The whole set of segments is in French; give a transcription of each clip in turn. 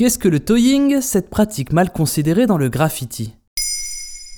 Qu'est-ce que le toying, cette pratique mal considérée dans le graffiti?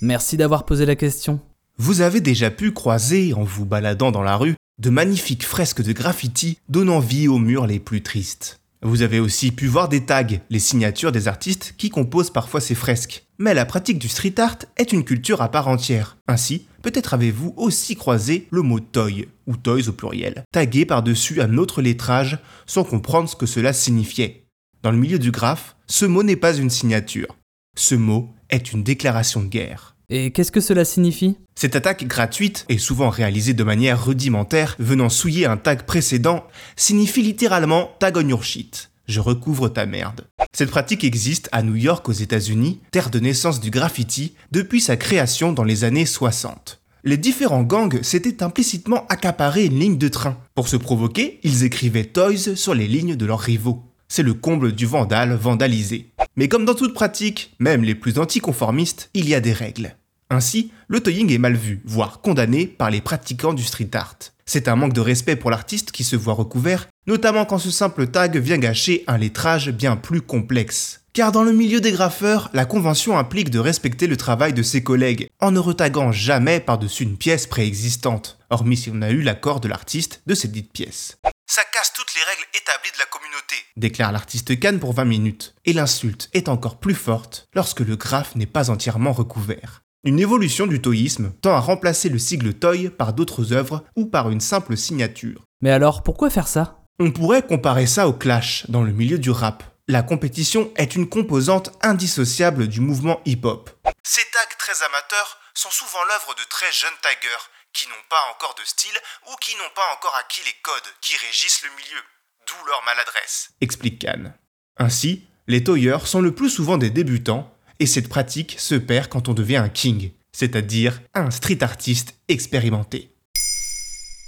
Merci d'avoir posé la question. Vous avez déjà pu croiser, en vous baladant dans la rue, de magnifiques fresques de graffiti donnant vie aux murs les plus tristes. Vous avez aussi pu voir des tags, les signatures des artistes qui composent parfois ces fresques. Mais la pratique du street art est une culture à part entière. Ainsi, peut-être avez-vous aussi croisé le mot toy, ou toys au pluriel, tagué par-dessus un autre lettrage sans comprendre ce que cela signifiait. Dans le milieu du graphe, ce mot n'est pas une signature. Ce mot est une déclaration de guerre. Et qu'est-ce que cela signifie? Cette attaque gratuite, et souvent réalisée de manière rudimentaire, venant souiller un tag précédent, signifie littéralement tag on your shit. Je recouvre ta merde. Cette pratique existe à New York aux États-Unis, terre de naissance du graffiti, depuis sa création dans les années 60. Les différents gangs s'étaient implicitement accaparés une ligne de train. Pour se provoquer, ils écrivaient Toys sur les lignes de leurs rivaux. C'est le comble du vandal vandalisé. Mais comme dans toute pratique, même les plus anticonformistes, il y a des règles. Ainsi, le toying est mal vu, voire condamné par les pratiquants du street art. C'est un manque de respect pour l'artiste qui se voit recouvert, notamment quand ce simple tag vient gâcher un lettrage bien plus complexe. Car dans le milieu des graffeurs, la convention implique de respecter le travail de ses collègues, en ne retaguant jamais par-dessus une pièce préexistante, hormis si on a eu l'accord de l'artiste de cette dite pièce. Ça casse toutes les règles établies de la communauté, déclare l'artiste Khan pour 20 minutes, et l'insulte est encore plus forte lorsque le graphe n'est pas entièrement recouvert. Une évolution du toïsme tend à remplacer le sigle toy par d'autres œuvres ou par une simple signature. Mais alors, pourquoi faire ça? On pourrait comparer ça au clash dans le milieu du rap. La compétition est une composante indissociable du mouvement hip-hop. Ces tags très amateurs sont souvent l'œuvre de très jeunes taggers qui n'ont pas encore de style ou qui n'ont pas encore acquis les codes qui régissent le milieu, d'où leur maladresse, explique Khan. Ainsi, les toyeurs sont le plus souvent des débutants et cette pratique se perd quand on devient un king, c'est-à-dire un street artiste expérimenté.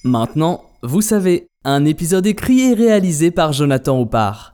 Maintenant, vous savez, un épisode écrit et réalisé par Jonathan Oppard.